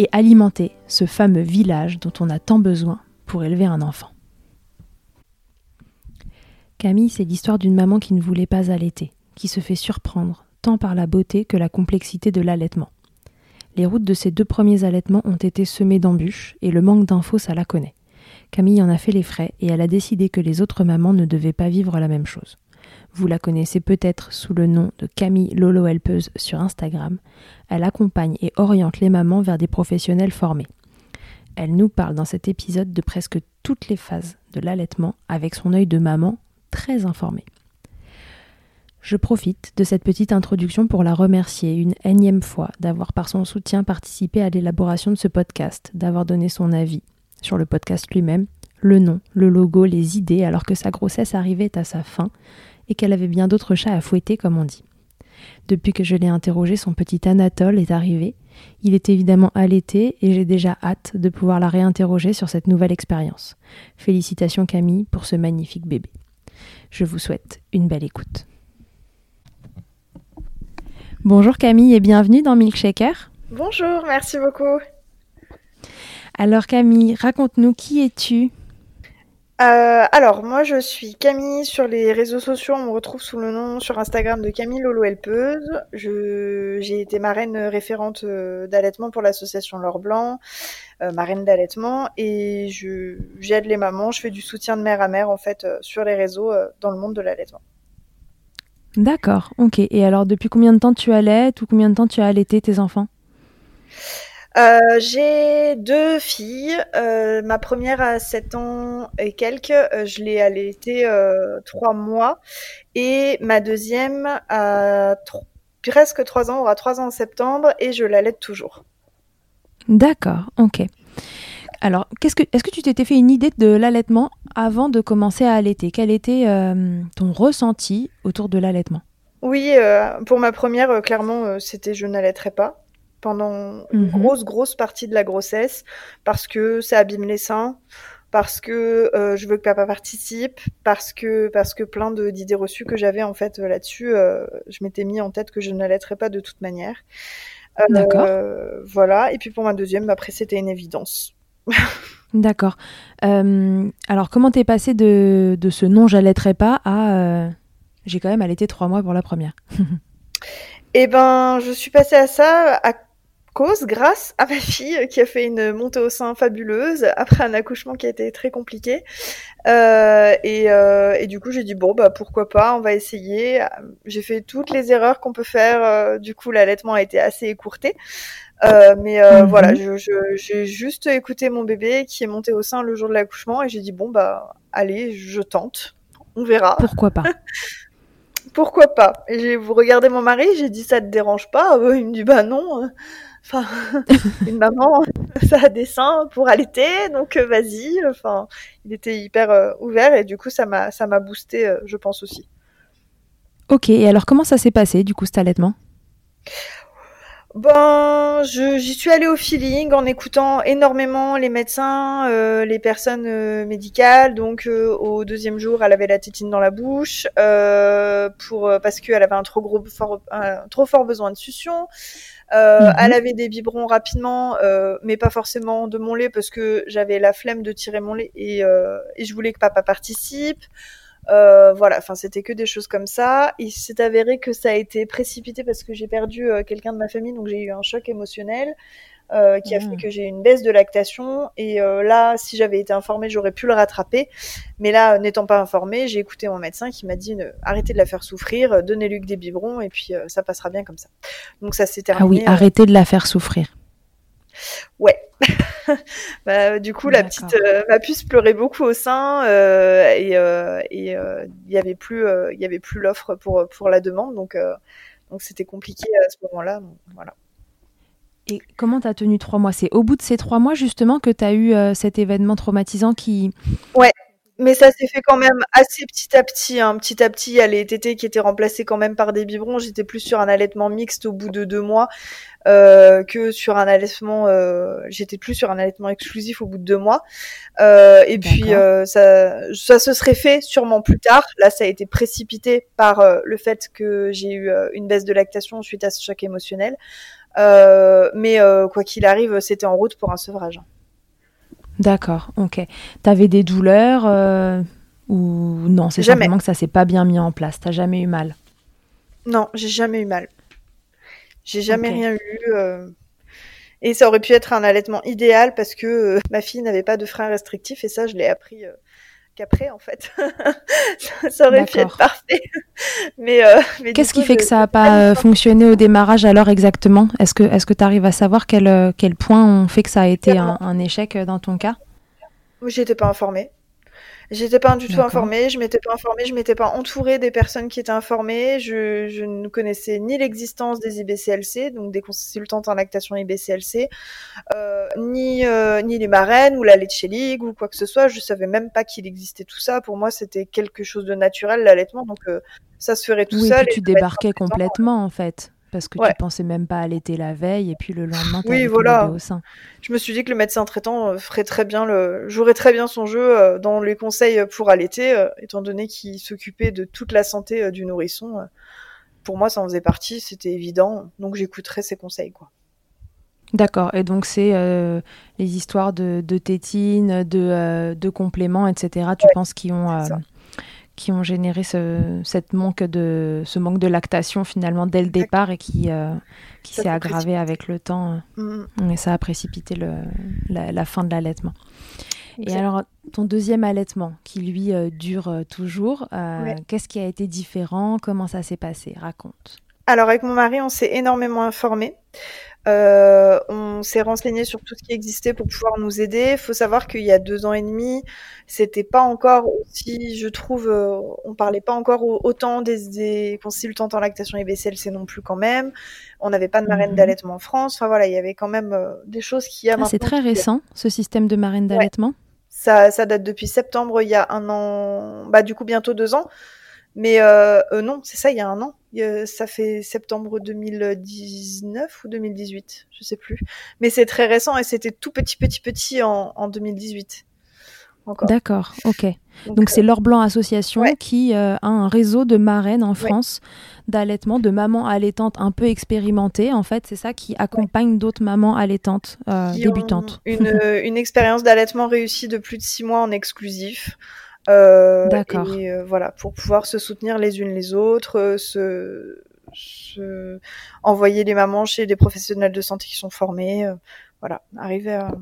et alimenter ce fameux village dont on a tant besoin pour élever un enfant. Camille, c'est l'histoire d'une maman qui ne voulait pas allaiter, qui se fait surprendre tant par la beauté que la complexité de l'allaitement. Les routes de ces deux premiers allaitements ont été semées d'embûches et le manque d'infos, ça la connaît. Camille en a fait les frais et elle a décidé que les autres mamans ne devaient pas vivre la même chose. Vous la connaissez peut-être sous le nom de Camille Lolo Helpeuse sur Instagram. Elle accompagne et oriente les mamans vers des professionnels formés. Elle nous parle dans cet épisode de presque toutes les phases de l'allaitement avec son œil de maman très informé. Je profite de cette petite introduction pour la remercier une énième fois d'avoir par son soutien participé à l'élaboration de ce podcast, d'avoir donné son avis sur le podcast lui-même, le nom, le logo, les idées alors que sa grossesse arrivait à sa fin et qu'elle avait bien d'autres chats à fouetter, comme on dit. Depuis que je l'ai interrogé, son petit Anatole est arrivé. Il est évidemment allaité et j'ai déjà hâte de pouvoir la réinterroger sur cette nouvelle expérience. Félicitations Camille pour ce magnifique bébé. Je vous souhaite une belle écoute. Bonjour Camille et bienvenue dans Milkshaker. Bonjour, merci beaucoup. Alors Camille, raconte-nous qui es-tu? Euh, alors, moi, je suis Camille sur les réseaux sociaux. On me retrouve sous le nom sur Instagram de Camille Lolo Helpeuse. J'ai été marraine référente euh, d'allaitement pour l'association L'Or Blanc, euh, marraine d'allaitement, et j'aide les mamans. Je fais du soutien de mère à mère en fait sur les réseaux dans le monde de l'allaitement. D'accord, ok. Et alors, depuis combien de temps tu allaites ou combien de temps tu as allaité tes enfants? Euh, j'ai deux filles. Euh, ma première a 7 ans et quelques. Euh, je l'ai allaitée 3 mois. Et ma deuxième a presque 3 ans, aura 3 ans en septembre et je l'allaite toujours. D'accord, ok. Alors, qu'est-ce que, est-ce que tu t'étais fait une idée de l'allaitement avant de commencer à allaiter? Quel était ton ressenti autour de l'allaitement? Oui, euh, pour ma première, euh, clairement, c'était je n'allaiterai pas pendant une mhm. grosse, grosse partie de la grossesse parce que ça abîme les seins, parce que je veux que papa participe, parce que, parce que plein d'idées reçues que j'avais en fait là-dessus, je m'étais mis en tête que je n'allaiterais pas de toute manière. D'accord. Voilà. Et puis pour ma deuxième, après, c'était une évidence. D'accord. Euh, alors, comment t'es passé de, de, ce non, j'allaiterai pas à euh, j'ai quand même allaité trois mois pour la première? Eh ben, je suis passée à ça à cause, grâce à ma fille qui a fait une montée au sein fabuleuse après un accouchement qui a été très compliqué. Euh, et, et, du coup, j'ai dit bon bah pourquoi pas, on va essayer. J'ai fait toutes les erreurs qu'on peut faire. du coup, l'allaitement a été assez écourté. Euh, mais euh, mhm. voilà, j'ai je, juste écouté mon bébé qui est monté au sein le jour de l'accouchement et j'ai dit bon bah allez, je tente, on verra. Pourquoi pas? Pourquoi pas? J'ai vous regardez mon mari, j'ai dit ça te dérange pas? Il me dit bah non. Enfin, une maman, ça a des seins pour allaiter, donc euh, vas-y. Enfin, il était hyper ouvert et du coup ça m'a ça m'a boosté, je pense aussi. Ok, et alors comment ça s'est passé du coup cet allaitement? Ben, j'y suis allée au feeling en écoutant énormément les médecins, euh, les personnes euh, médicales. Donc, euh, au deuxième jour, elle avait la tétine dans la bouche pour parce qu'elle avait un trop gros, fort, un, trop fort besoin de succion. Mhm. Elle avait des biberons rapidement, mais pas forcément de mon lait parce que j'avais la flemme de tirer mon lait et, et je voulais que papa participe. Euh, voilà, enfin c'était que des choses comme ça. Il s'est avéré que ça a été précipité parce que j'ai perdu euh, quelqu'un de ma famille, donc j'ai eu un choc émotionnel euh, qui a fait mmh. que j'ai une baisse de lactation. Et là, si j'avais été informée, j'aurais pu le rattraper. Mais là, n'étant pas informée, j'ai écouté mon médecin qui m'a dit arrêtez de la faire souffrir, donnez-lui que des biberons et puis ça passera bien comme ça. Donc ça s'est terminé. Ah oui, arrêtez de la faire souffrir. Ouais. bah, du coup, la petite, euh, ma puce pleurait beaucoup au sein euh, et euh, il y avait plus, il y avait plus l'offre pour pour la demande, donc donc c'était compliqué à ce moment-là. Voilà. Et comment tu as tenu trois mois? C'est au bout de ces trois mois justement que tu as eu cet événement traumatisant qui. Ouais, mais ça s'est fait quand même assez petit à petit. Hein. Petit à petit, il y a les tétés qui étaient remplacés quand même par des biberons. J'étais plus sur un allaitement mixte au bout de deux mois euh, que sur un allaitement. Euh, J'étais plus sur un allaitement exclusif au bout de deux mois. Euh, et puis ça, ça se serait fait sûrement plus tard. Là, ça a été précipité par le fait que j'ai eu une baisse de lactation suite à ce choc émotionnel. mais quoi qu'il arrive, c'était en route pour un sevrage. D'accord, ok. T'avais des douleurs euh, ou non C'est simplement que ça s'est pas bien mis en place. T'as jamais eu mal? Non, j'ai jamais eu mal. J'ai jamais rien eu. Euh, et ça aurait pu être un allaitement idéal parce que euh, ma fille n'avait pas de frein restrictif et ça, je l'ai appris qu'après, en fait. ça aurait pu être parfait. mais, euh, qu'est-ce qui fait que ça n'a pas euh, fonctionné au démarrage alors exactement? Est-ce que est-ce que tu arrives à savoir quel, euh, quel point on fait que ça a été un, un, échec dans ton cas? J'étais pas informée. J'étais pas du tout informée, je m'étais pas informée, je m'étais pas entourée des personnes qui étaient informées, je, je ne connaissais ni l'existence des IBCLC, donc des consultantes en lactation IBCLC, euh, ni euh, ni les marraines ou la Leche League ou quoi que ce soit, je savais même pas qu'il existait tout ça. Pour moi, c'était quelque chose de naturel l'allaitement, donc euh, ça se ferait tout oui, seul. Et tu débarquais complètement en fait parce que tu pensais même pas allaiter la veille et puis le lendemain tu oui, voilà. au sein. Je me suis dit que le médecin traitant euh, ferait très bien le jouerait très bien son jeu euh, dans les conseils pour allaiter euh, étant donné qu'il s'occupait de toute la santé du nourrisson. Pour moi, ça en faisait partie, c'était évident, donc j'écouterais ses conseils quoi. D'accord, et donc c'est les histoires de, de tétine, de, de compléments, etc. Tu penses qu'ils ont qui ont généré ce, cette manque de, ce manque de lactation finalement dès le départ et qui, euh, qui s'est aggravé avec le temps. Mm. Et ça a précipité le, la, fin de l'allaitement. Et alors, ton deuxième allaitement, qui lui euh, dure euh, toujours, qu'est-ce qui a été différent? Comment ça s'est passé? Raconte. Alors avec mon mari, on s'est énormément informé. Euh, on s'est renseigné sur tout ce qui existait pour pouvoir nous aider. Il faut savoir qu'il y a deux ans et demi, c'était pas encore aussi, je trouve, euh, on parlait pas encore autant des, des consultantes en lactation et BCLC non plus quand même. On n'avait pas de marraine mhm. d'allaitement en France. Enfin voilà, il y avait quand même euh, des choses qui ah, C'est très récent, ce système de marraine d'allaitement? Ça, ça date depuis septembre, il y a un an, bah du coup bientôt deux ans. Mais euh, euh, non, c'est ça, il y a un an. ça fait septembre 2019 ou 2018, je sais plus. Mais c'est très récent et c'était tout petit, petit, petit en, en 2018. D'accord, ok. Donc, c'est euh, L'Or Blanc Association qui a un réseau de marraines en France d'allaitement, de mamans allaitantes un peu expérimentées. En fait, c'est ça qui accompagne d'autres mamans allaitantes débutantes. Une, une expérience d'allaitement réussie de plus de six mois en exclusif. Euh, D'accord. Et euh, voilà, pour pouvoir se soutenir les unes les autres, euh, se, se, envoyer les mamans chez des professionnels de santé qui sont formés. voilà, arriver à,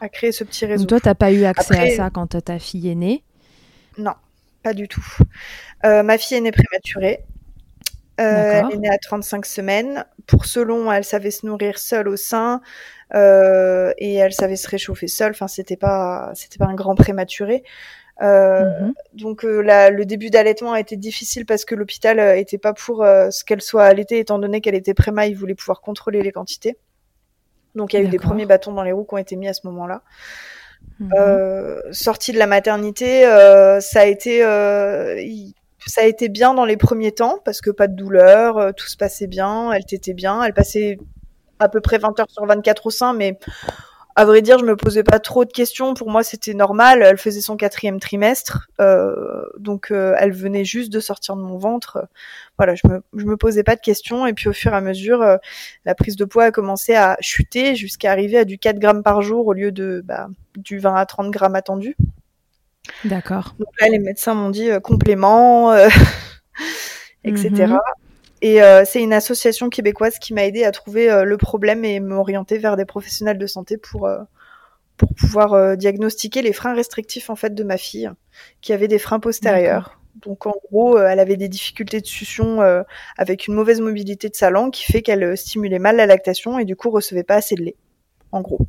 à créer ce petit réseau. Donc toi, t'as pas eu accès à ça quand ta fille est née? Non, pas du tout. ma fille est née prématurée. elle est née à 35 semaines. Pour ce long, elle savait se nourrir seule au sein et elle savait se réchauffer seule. Enfin, c'était pas, c'était pas un grand prématuré. Euh, mhm. Donc euh, le début d'allaitement a été difficile parce que l'hôpital euh, était pas pour ce qu'elle soit allaitée étant donné qu'elle était préma, il voulait pouvoir contrôler les quantités. Donc il y a eu des premiers bâtons dans les roues qui ont été mis à ce moment-là. Mhm. sortie de la maternité, ça a été ça a été bien dans les premiers temps parce que pas de douleur, tout se passait bien, elle t'était bien, elle passait à peu près 20 heures sur 24 au sein, mais à vrai dire, je me posais pas trop de questions. Pour moi, c'était normal. Elle faisait son quatrième trimestre, euh, donc euh, elle venait juste de sortir de mon ventre. Voilà, je me, je me posais pas de questions. Et puis au fur et à mesure, euh, la prise de poids a commencé à chuter jusqu'à arriver à du 4 grammes par jour au lieu de bah, du 20 à 30 grammes attendu. D'accord. Donc là, les médecins m'ont dit complément, etc. Et euh, c'est une association québécoise qui m'a aidé à trouver euh, le problème et m'orienter vers des professionnels de santé pour euh, pour pouvoir diagnostiquer les freins restrictifs en fait de ma fille, qui avait des freins postérieurs. Donc en gros, elle avait des difficultés de succion avec une mauvaise mobilité de sa langue qui fait qu'elle stimulait mal la lactation et du coup recevait pas assez de lait. En gros.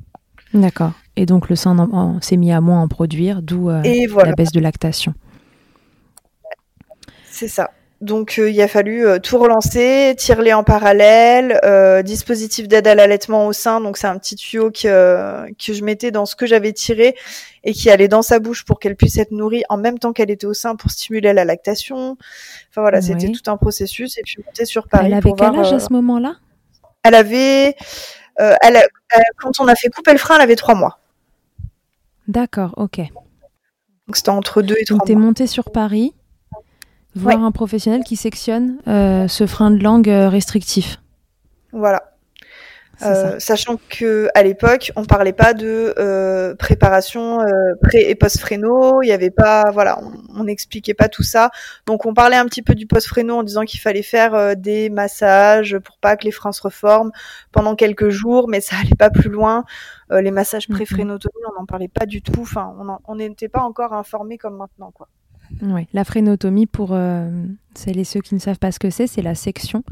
D'accord. Et donc le sein s'est mis à moins en produire, d'où la baisse de lactation. C'est ça. Donc euh, il a fallu euh, tout relancer, tirer en parallèle, euh, dispositif d'aide à l'allaitement au sein. Donc c'est un petit tuyau que, que je mettais dans ce que j'avais tiré et qui allait dans sa bouche pour qu'elle puisse être nourrie en même temps qu'elle était au sein pour stimuler la lactation. Enfin voilà, c'était tout un processus. Et puis monter sur Paris. Elle avait quel âge à ce moment-là? Elle avait, elle, quand on a fait couper le frein, elle avait trois mois. D'accord, ok. Donc c'était entre deux et trois. Donc t'es montée sur Paris voir un professionnel qui sectionne euh, ce frein de langue euh, restrictif. Voilà. Euh, sachant que à l'époque, on parlait pas de préparation pré et post fréno, il y avait pas, voilà, on n'expliquait pas tout ça. Donc on parlait un petit peu du post fréno en disant qu'il fallait faire des massages pour pas que les freins se reforment pendant quelques jours, mais ça allait pas plus loin. les massages pré frénotomie, on n'en parlait pas du tout. Enfin, on n'était pas encore informé comme maintenant, quoi. Oui, la frénotomie, pour euh, celles et ceux qui ne savent pas ce que c'est, c'est la section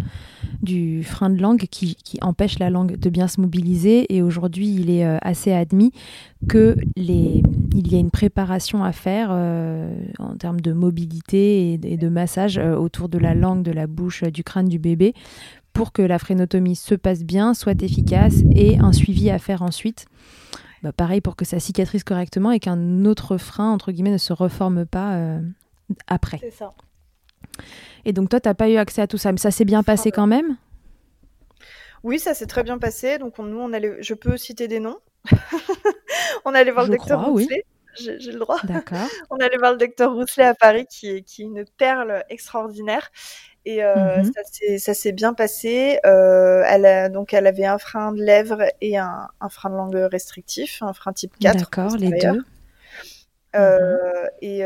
du frein de langue qui, empêche la langue de bien se mobiliser. Et aujourd'hui, il est euh, assez admis que les, il y a une préparation à faire euh, en termes de mobilité et, de massage autour de la langue, de la bouche, du crâne du bébé pour que la frénotomie se passe bien, soit efficace et un suivi à faire ensuite. Bah, pareil pour que ça cicatrise correctement et qu'un autre frein, entre guillemets, ne se reforme pas euh, après. C'est ça. Et donc toi, tu n'as pas eu accès à tout ça, mais ça s'est bien passé quand même? Oui, ça s'est très bien passé. Donc nous, on allait, je peux citer des noms. on allait voir le docteur Rousselet. J'ai le droit. D'accord. on allait voir le docteur Rousselet à Paris, qui est, qui est une perle extraordinaire. Et euh, mmh ça s'est bien passé. Euh, elle a, donc elle avait un frein de lèvres et un, un frein de langue restrictif, un frein type 4. D'accord, les deux. Euh, mmh et,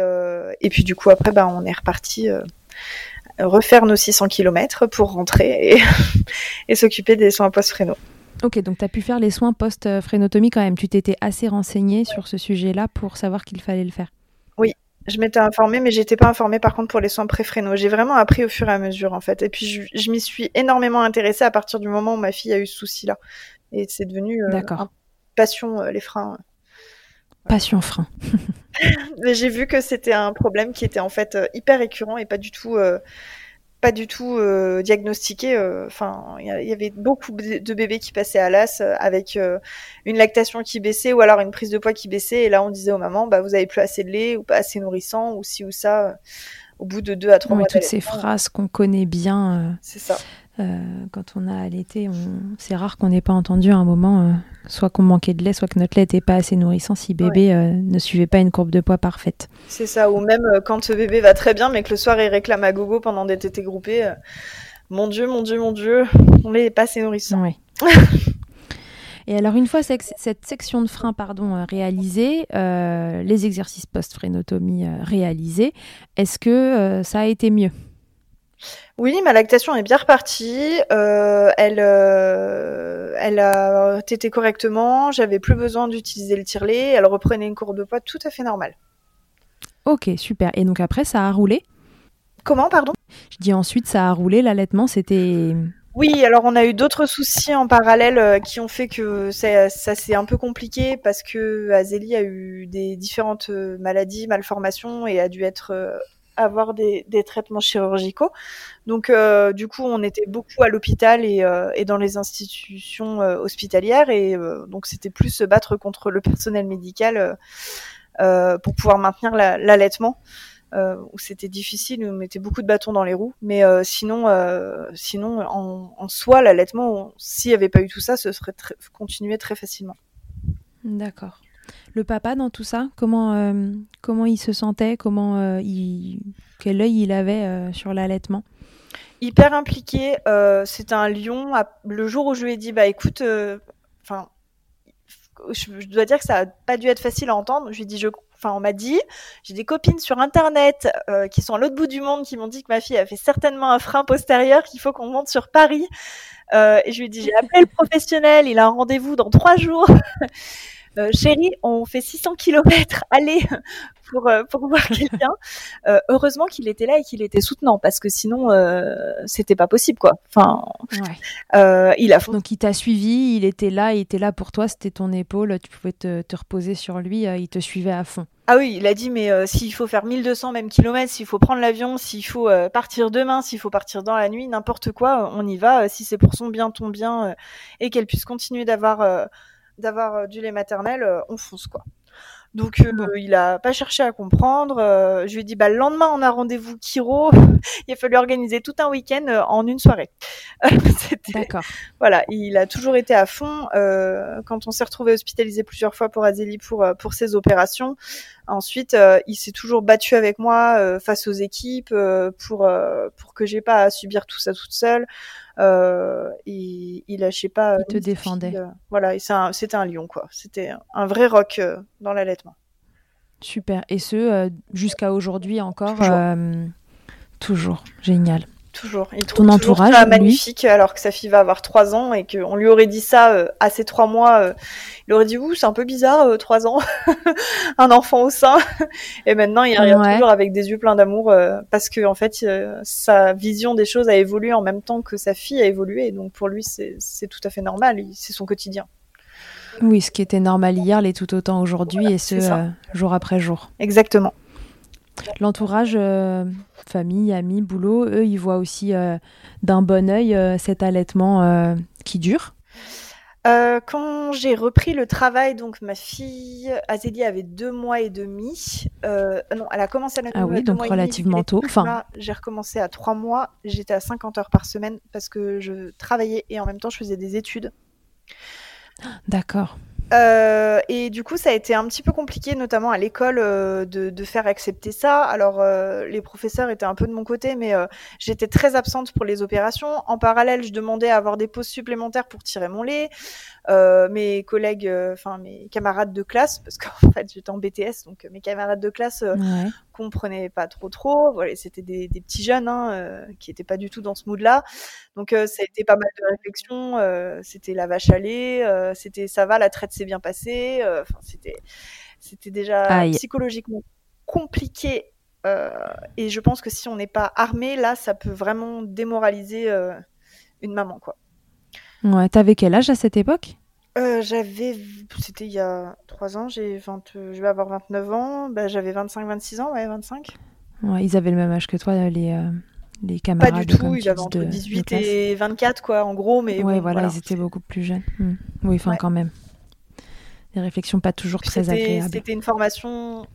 et puis du coup après bah, on est reparti refaire nos 600 km pour rentrer et, et s'occuper des soins post-fréno. Ok, donc tu as pu faire les soins post-frénotomie quand même. Tu t'étais assez renseigné sur ce sujet-là pour savoir qu'il fallait le faire. Oui, Je m'étais informée, mais j'étais pas informée par contre pour les soins préfrénaux. J'ai vraiment appris au fur et à mesure en fait. Et puis je, m'y suis énormément intéressée à partir du moment où ma fille a eu ce souci-là. Et c'est devenu euh, passion euh, les freins. Passion frein. J'ai vu que c'était un problème qui était en fait euh, hyper récurrent et pas du tout pas du tout euh, diagnostiqué. Euh, enfin, il y, avait beaucoup de bébés qui passaient à l'as euh, avec une lactation qui baissait ou alors une prise de poids qui baissait. Et là, on disait aux mamans, bah, vous avez plus assez de lait ou pas assez nourrissant ou ci ou ça. au bout de deux à trois mois. Toutes ces phrases qu'on connaît bien. C'est ça. Euh, quand on a allaité, on... c'est rare qu'on n'ait pas entendu à un moment, euh, soit qu'on manquait de lait, soit que notre lait n'était pas assez nourrissant si bébé euh, ne suivait pas une courbe de poids parfaite. C'est ça, ou même quand ce bébé va très bien, mais que le soir il réclame à gogo pendant des tétés groupés. mon Dieu, mon Dieu, mon Dieu, on n'est pas assez nourrissant. Et alors, une fois cette section de frein pardon, réalisée, les exercices post-frénotomie réalisés, est-ce que ça a été mieux? Oui, ma lactation est bien repartie. Euh, elle, euh, elle a tété correctement. J'avais plus besoin d'utiliser le tire-lait. Elle reprenait une courbe de poids tout à fait normale. Ok, super. Et donc après, ça a roulé? Comment, pardon? Je dis ensuite, ça a roulé. L'allaitement, c'était. Oui, alors on a eu d'autres soucis en parallèle euh, qui ont fait que ça, ça s'est un peu compliqué parce que Azélie a eu des différentes maladies, malformations et a dû être avoir des, des traitements chirurgicaux. Donc, euh, du coup, on était beaucoup à l'hôpital et, euh, et, dans les institutions euh, hospitalières, et donc c'était plus se battre contre le personnel médical pour pouvoir maintenir l'allaitement. où c'était difficile, on mettait beaucoup de bâtons dans les roues, mais sinon, sinon en, en soi, l'allaitement, s'il n'y avait pas eu tout ça, ce serait continué très facilement. D'accord. Le papa dans tout ça, comment, euh, comment il se sentait, comment euh, il, quel œil il avait euh, sur l'allaitement? Hyper impliqué. c'est un lion. Le jour où je lui ai dit, bah écoute, enfin, je, dois dire que ça a pas dû être facile à entendre. Je lui ai dit, enfin, on m'a dit, j'ai des copines sur internet qui sont à l'autre bout du monde qui m'ont dit que ma fille a fait certainement un frein postérieur, qu'il faut qu'on monte sur Paris. et je lui ai dit, j'ai appelé le professionnel, il a un rendez-vous dans trois jours. Euh, chérie, on fait 600 km, allez, pour, euh, pour voir quelqu'un. Euh, heureusement qu'il était là et qu'il était soutenant, parce que sinon, c'était pas possible, quoi. Enfin, il a. Donc, il t'a suivi, il était là, il était là pour toi, c'était ton épaule, tu pouvais te, te reposer sur lui, il te suivait à fond. Ah oui, il a dit mais s'il faut faire 1200 même kilomètres, s'il faut prendre l'avion, s'il faut partir demain, s'il faut partir dans la nuit, n'importe quoi, on y va. si c'est pour son bien, ton bien, et qu'elle puisse continuer d'avoir d'avoir euh, du lait maternel, euh, on fonce quoi. Donc euh, il a pas cherché à comprendre. je lui ai dit bah le lendemain on a rendez-vous Kiro. il a fallu organiser tout un week-end en une soirée. D'accord. Voilà, il a toujours été à fond. quand on s'est retrouvé hospitalisé plusieurs fois pour Azélie pour pour ses opérations, ensuite il s'est toujours battu avec moi face aux équipes pour pour que j'ai pas à subir tout ça toute seule. Euh, il, il lâchait pas. Il te défendait. Euh, voilà, c'était un, lion, quoi. C'était un vrai rock euh, dans l'allaitement. Super. Et ce, jusqu'à aujourd'hui encore Toujours. Génial toujours. Il trouve Ton entourage, ça magnifique alors que sa fille va avoir trois ans et qu'on lui aurait dit ça euh, à ses trois mois. Euh, il aurait dit ouh c'est un peu bizarre euh, trois ans, un enfant au sein. et maintenant il regarde toujours avec des yeux pleins d'amour parce que en fait sa vision des choses a évolué en même temps que sa fille a évolué. Donc pour lui c'est tout à fait normal. C'est son quotidien. Oui, ce qui était normal hier l'est tout autant aujourd'hui et ce jour après jour. Exactement. L'entourage, euh, famille, amis, boulot, eux, ils voient aussi euh, d'un bon oeil euh, cet allaitement qui dure. quand j'ai repris le travail, donc ma fille Azélie avait deux mois et demi. non, elle a commencé à la Ah oui, donc relativement tôt. Enfin, j'ai recommencé à trois mois. J'étais à 50 heures par semaine parce que je travaillais et en même temps je faisais des études. D'accord. Euh, et du coup, ça a été un petit peu compliqué, notamment à l'école, euh, de, faire accepter ça. Alors, euh, les professeurs étaient un peu de mon côté, mais j'étais très absente pour les opérations. En parallèle, je demandais à avoir des pauses supplémentaires pour tirer mon lait. Euh, mes collègues, enfin mes camarades de classe, parce qu'en fait j'étais en BTS, donc mes camarades de classe ouais. comprenaient pas trop trop. Voilà, c'était des, des, petits jeunes hein, qui étaient pas du tout dans ce mood-là. Donc ça a été pas mal de réflexions. c'était la vache à lait, c'était ça va, la traite s'est bien passé. Enfin c'était c'était déjà psychologiquement compliqué. et je pense que si on n'est pas armé, là, ça peut vraiment démoraliser une maman, quoi. Ouais, t'avais quel âge à cette époque? J'avais, c'était il y a 3 ans, j'ai 20, je vais avoir 29 ans, bah, j'avais 25-26 ans, ouais, 25. Ouais, ils avaient le même âge que toi, les, les camarades. Pas du tout, ils avaient entre 18 et 24, quoi, en gros, mais. Ouais, voilà, ils étaient beaucoup plus jeunes. Hmm. Oui, enfin, quand même. Des réflexions pas toujours très agréables. C'était une formation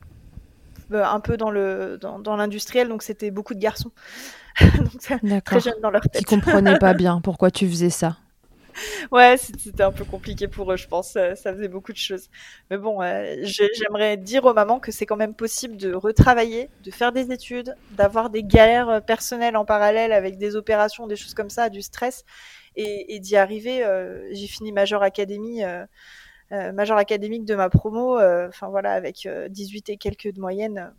euh, un peu dans le dans, l'industriel, donc c'était beaucoup de garçons. donc, très jeunes dans leur tête. Qui comprenaient pas bien pourquoi tu faisais ça ouais, c'était un peu compliqué pour eux, je pense. Ça, faisait beaucoup de choses. Mais bon, euh, j'aimerais dire aux mamans que c'est quand même possible de retravailler, de faire des études, d'avoir des galères euh, personnelles en parallèle avec des opérations, des choses comme ça, du stress, et, d'y arriver. Euh, j'ai fini major académie. major académique de ma promo, enfin voilà, avec 18 et quelques de moyenne,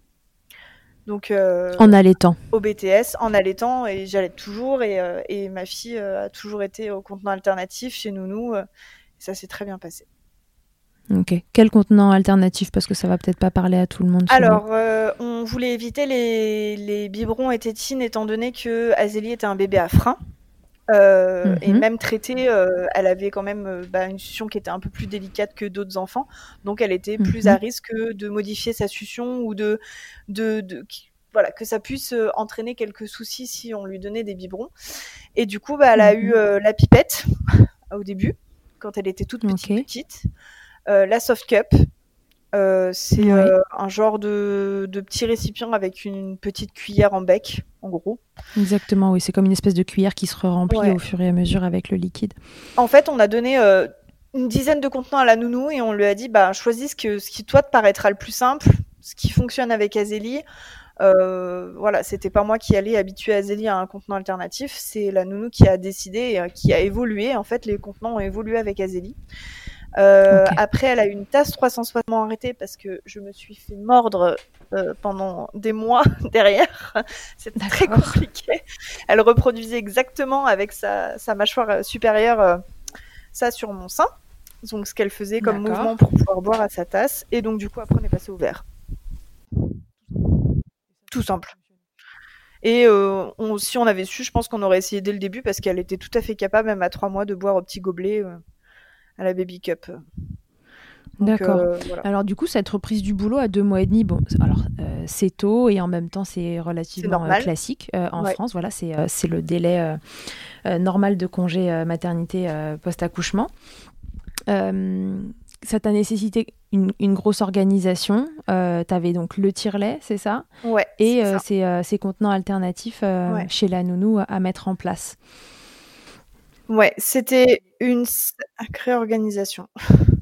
donc, euh, en allaitant. Au BTS, en allaitant, et j'allais toujours. Et, euh, et, ma fille euh, a toujours été au contenant alternatif chez Nounou. et ça s'est très bien passé. Ok. Quel contenant alternatif? Parce que ça va peut-être pas parler à tout le monde. Alors, on voulait éviter les, les biberons et tétines, étant donné que Azélie était un bébé à frein. Euh, et mhm. même traitée, euh, elle avait quand même euh, bah, une succion qui était un peu plus délicate que d'autres enfants, donc elle était plus à mhm. risque de modifier sa succion ou de, de, de voilà, que ça puisse entraîner quelques soucis si on lui donnait des biberons. Et du coup, bah, elle a eu mhm. la pipette au début, quand elle était toute petite, petite, la soft cup, euh, c'est euh, un genre de, de, petit récipient avec une petite cuillère en bec, en gros. Exactement, oui, c'est comme une espèce de cuillère qui se remplit au fur et à mesure avec le liquide. En fait, on a donné euh, une dizaine de contenants à la nounou et on lui a dit bah, choisis ce, que, ce qui toi te paraîtra le plus simple, ce qui fonctionne avec Azélie. voilà, c'était pas moi qui allais habituer Azélie à un contenant alternatif, c'est la nounou qui a décidé, qui a évolué. En fait, les contenants ont évolué avec Azélie. Euh, après, elle a eu une tasse 360 arrêtée parce que je me suis fait mordre euh, pendant des mois derrière. C'était très compliqué. Elle reproduisait exactement avec sa, sa mâchoire supérieure euh, ça sur mon sein. Donc, ce qu'elle faisait comme mouvement pour pouvoir boire à sa tasse. Et donc, du coup, après, on est passé au verre. Tout simple. Et euh, on, si on avait su, je pense qu'on aurait essayé dès le début parce qu'elle était tout à fait capable, même à trois mois, de boire au petit gobelet à la Baby Cup. D'accord. Euh, alors du coup, cette reprise du boulot à deux mois et demi, bon, alors euh, c'est tôt et en même temps c'est relativement euh, classique en France. Voilà, c'est le délai normal de congé maternité post-accouchement. ça t'a nécessité une, grosse organisation. tu avais donc le tire-lait, c'est ça? Ouais. Et ces, contenants alternatifs chez la nounou à mettre en place. Ouais, c'était une sacrée organisation.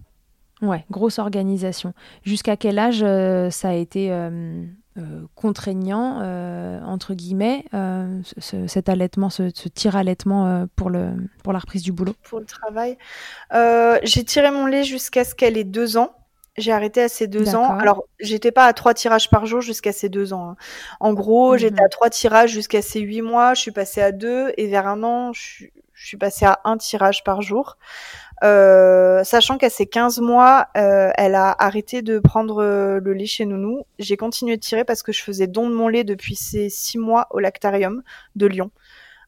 Ouais, grosse organisation. Jusqu'à quel âge euh, ça a été euh, euh, contraignant, entre guillemets, cet allaitement, ce, ce tir-allaitement pour, le, pour la reprise du boulot? Pour le travail. j'ai tiré mon lait jusqu'à ce qu'elle ait deux ans. J'ai arrêté à ses deux ans. Alors, j'étais pas à trois tirages par jour jusqu'à ses deux ans. Hein. En gros, j'étais mhm. à trois tirages jusqu'à ses huit mois. Je suis passée à deux et vers un an, je je suis passée à un tirage par jour. Euh, sachant qu'à ses 15 mois, euh, elle a arrêté de prendre euh, le lait chez Nounou. J'ai continué de tirer parce que je faisais don de mon lait depuis ses 6 mois au lactarium de Lyon.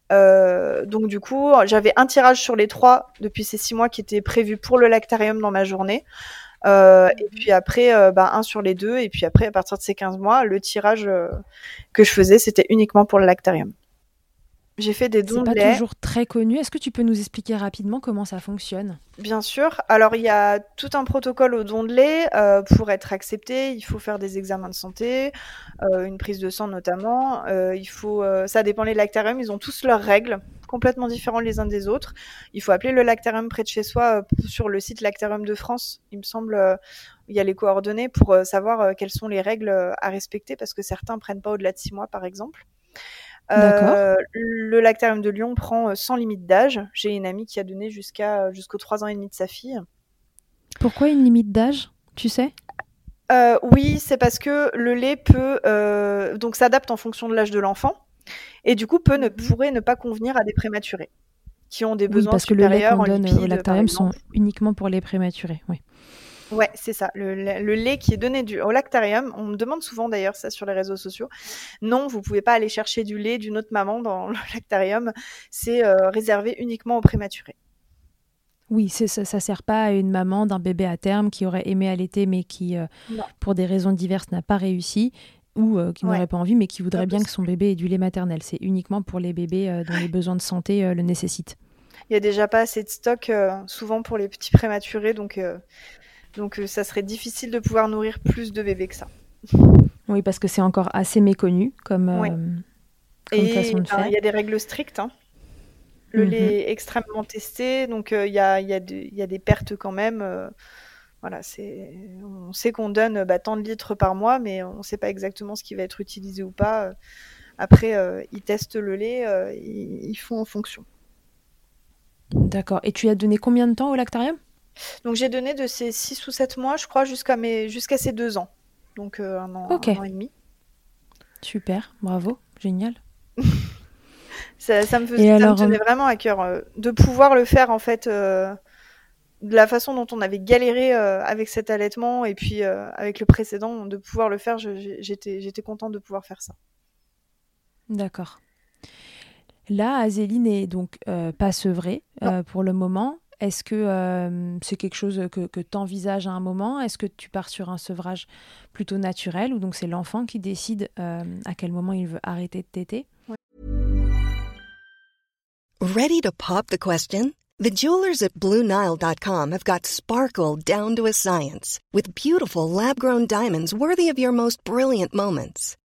donc du coup, j'avais un tirage sur les trois depuis ces 6 mois qui était prévu pour le lactarium dans ma journée. et puis après, bah, un sur les deux. Et puis après, à partir de ces 15 mois, le tirage que je faisais, c'était uniquement pour le lactarium. J'ai fait des dons de lait. C'est pas toujours très connu. Est-ce que tu peux nous expliquer rapidement comment ça fonctionne? Bien sûr. Alors, il y a tout un protocole au don de lait. Euh, pour être accepté, il faut faire des examens de santé, euh, une prise de sang notamment. Euh, il faut, ça dépend des lactariums. Ils ont tous leurs règles, complètement différentes les uns des autres. Il faut appeler le lactarium près de chez soi sur le site Lactarium de France. Il me semble, il y a les coordonnées pour savoir quelles sont les règles à respecter parce que certains prennent pas au-delà de six mois, par exemple. Euh, le lactarium de Lyon prend euh, sans limite d'âge. J'ai une amie qui a donné jusqu'à jusqu'aux 3 ans et demi de sa fille. Pourquoi une limite d'âge, tu sais? Euh, Oui, c'est parce que le lait peut donc s'adapte en fonction de l'âge de l'enfant et du coup peut ne, mhm. pourrait ne pas convenir à des prématurés qui ont des besoins parce supérieurs que le lait qu'on donne au lactarium sont uniquement pour les prématurés. Oui. Ouais, c'est ça. Le, lait qui est donné du, au lactarium, on me demande souvent d'ailleurs ça sur les réseaux sociaux. Non, vous pouvez pas aller chercher du lait d'une autre maman dans le lactarium. C'est euh, réservé uniquement aux prématurés. Oui, ça, ça sert pas à une maman d'un bébé à terme qui aurait aimé allaiter mais qui, euh, pour des raisons diverses, n'a pas réussi ou euh, qui n'aurait pas envie mais qui voudrait bien que son bébé ait du lait maternel. C'est uniquement pour les bébés dont les besoins de santé le nécessitent. Il y a déjà pas assez de stock souvent pour les petits prématurés, donc donc euh, ça serait difficile de pouvoir nourrir plus de bébés que ça. Oui, parce que c'est encore assez méconnu comme, euh, façon de faire. Il y a des règles strictes. Hein. Le lait mhm. est extrêmement testé, donc euh, il y, a, y, a y, a, des pertes quand même. voilà, c'est, on sait qu'on donne bah, tant de litres par mois, mais on ne sait pas exactement ce qui va être utilisé ou pas. Après, ils testent le lait, ils, ils, font en fonction. D'accord. Et tu as donné combien de temps au lactarium? Donc j'ai donné de ces 6 ou 7 mois, je crois, jusqu'à mes... jusqu'à ces 2 ans. Donc euh, un, an, un, an, et demi. Super, bravo, génial. ça, me faisait, ça me tenait euh, vraiment à cœur euh, de pouvoir le faire en fait de la façon dont on avait galéré avec cet allaitement et puis avec le précédent, de pouvoir le faire, j'étais, j'étais contente de pouvoir faire ça. D'accord. Là, Azélie n'est donc pas sevrée pour le moment. Est-ce que euh, c'est quelque chose que, que tu envisages à un moment? Est-ce que tu pars sur un sevrage plutôt naturel ou donc c'est l'enfant qui décide euh, à quel moment il veut arrêter de téter? Ready to pop the question? The jewelers at BlueNile.com have got sparkle down to a science with beautiful lab-grown diamonds worthy of your most brilliant moments.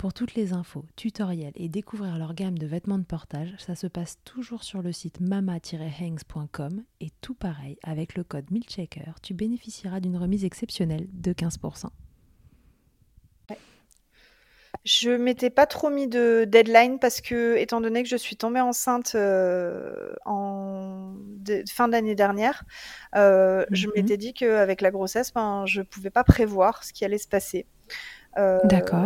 Pour toutes les infos, tutoriels et découvrir leur gamme de vêtements de portage, ça se passe toujours sur le site mama-hangs.com et tout pareil, avec le code MILCHECKER, tu bénéficieras d'une remise exceptionnelle de 15%. Je m'étais pas trop mis de deadline parce que, étant donné que je suis tombée enceinte euh, en fin d'année dernière, euh, je mhm. m'étais dit qu'avec la grossesse, ben, je pouvais pas prévoir ce qui allait se passer. Euh,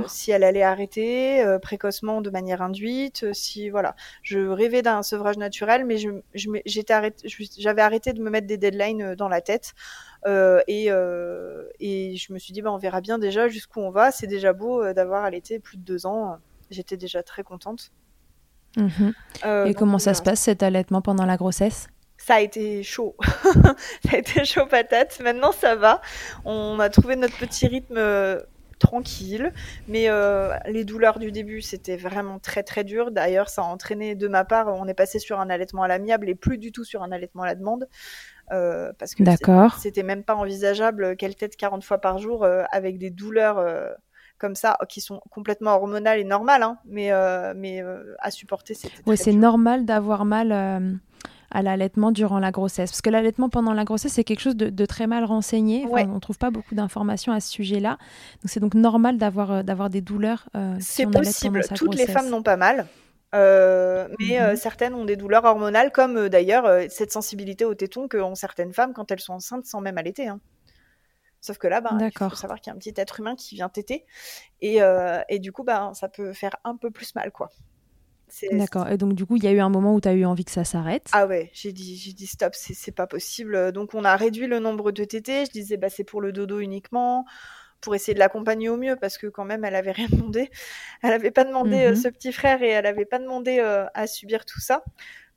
si elle allait arrêter euh, précocement de manière induite, euh, si voilà, je rêvais d'un sevrage naturel, mais je, j'étais arrêté, j'avais arrêté de me mettre des deadlines dans la tête et, et je me suis dit bah on verra bien déjà jusqu'où on va. C'est déjà beau d'avoir allaité plus de deux ans. J'étais déjà très contente. Mhm. et comment ça se passe cet allaitement pendant la grossesse? Ça a été chaud. ça a été chaud patate. Maintenant, ça va. On a trouvé notre petit rythme tranquille. Mais euh, les douleurs du début, c'était vraiment très très dur. D'ailleurs, ça a entraîné de ma part, on est passé sur un allaitement à l'amiable et plus du tout sur un allaitement à la demande. Euh, parce que c'était même pas envisageable qu'elle tête 40 fois par jour euh, avec des douleurs comme ça qui sont complètement hormonales et normales, hein, mais, mais à supporter. Oui, c'est normal d'avoir mal à l'allaitement durant la grossesse Parce que l'allaitement pendant la grossesse, c'est quelque chose de, très mal renseigné. On ne trouve pas beaucoup d'informations à ce sujet-là. Donc c'est donc normal d'avoir euh, d'avoir des douleurs. Euh, c'est possible. Toutes les femmes n'ont pas mal. Euh, mais mhm. certaines ont des douleurs hormonales, comme d'ailleurs cette sensibilité au téton qu'ont certaines femmes quand elles sont enceintes sans même allaiter. Hein. Sauf que là, ben, il faut savoir qu'il y a un petit être humain qui vient téter. Et, et du coup, ben, ça peut faire un peu plus mal, quoi. D'accord. Et donc, du coup, il y a eu un moment où tu as eu envie que ça s'arrête. Ah ouais, j'ai dit, j'ai dit stop, c'est pas possible. Donc, on a réduit le nombre de tétés. Je disais, bah, c'est pour le dodo uniquement, pour essayer de l'accompagner au mieux, parce que quand même, elle avait rien demandé. Elle avait pas demandé euh, mhm. ce petit frère et elle avait pas demandé euh, à subir tout ça.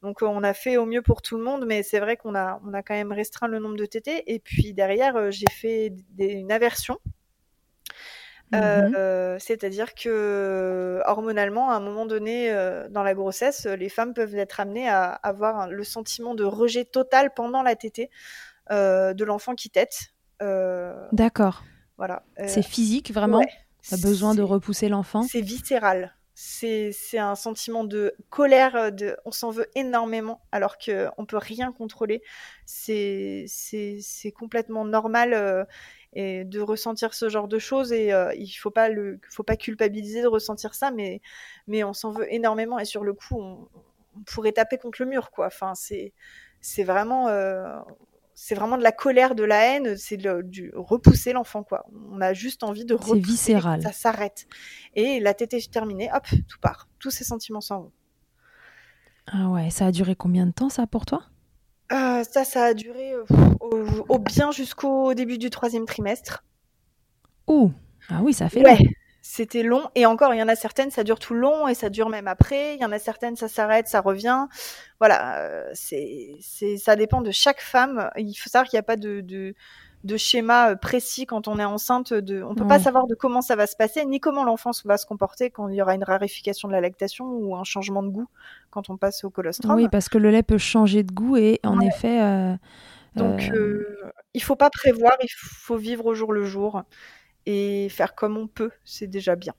Donc, on a fait au mieux pour tout le monde, mais c'est vrai qu'on a, on a quand même restreint le nombre de tétés. Et puis derrière, euh, j'ai fait une aversion Mmh euh, c'est-à-dire que hormonalement, à un moment donné euh, dans la grossesse, les femmes peuvent être amenées à avoir le sentiment de rejet total pendant la tétée euh, de l'enfant qui tète. D'accord. Voilà. c'est physique vraiment. Ouais, a besoin de repousser l'enfant. C'est viscéral. C'est un sentiment de colère, de, on s'en veut énormément alors qu'on ne peut rien contrôler. C'est complètement normal et de ressentir ce genre de choses et euh, il faut pas le faut pas culpabiliser de ressentir ça mais mais on s'en veut énormément et sur le coup on, pourrait taper contre le mur quoi. Enfin c'est c'est vraiment euh, c'est vraiment de la colère de la haine c'est du repousser l'enfant quoi. On a juste envie de repousser viscéral. ça s'arrête. Et la tétée est terminée hop tout part. Tous ces sentiments s'en vont. Ah ouais ça a duré combien de temps ça pour toi? Euh, ça, ça a duré euh, au, bien jusqu'au début du troisième trimestre. Ouh, ah oui, ça fait ouais. C'était long et encore, il y en a certaines, ça dure tout le long et ça dure même après. Il y en a certaines, ça s'arrête, ça revient. Voilà, euh, c'est, c'est, ça dépend de chaque femme. Il faut savoir qu'il n'y a pas de, de, de schéma euh, précis quand on est enceinte. De, on peut pas savoir de comment ça va se passer, ni comment l'enfant va se comporter quand il y aura une raréfication de la lactation ou un changement de goût quand on passe au colostrum. Oui, parce que le lait peut changer de goût et en effet. Euh, Donc, euh... il faut pas prévoir, il faut vivre au jour le jour et faire comme on peut, c'est déjà bien.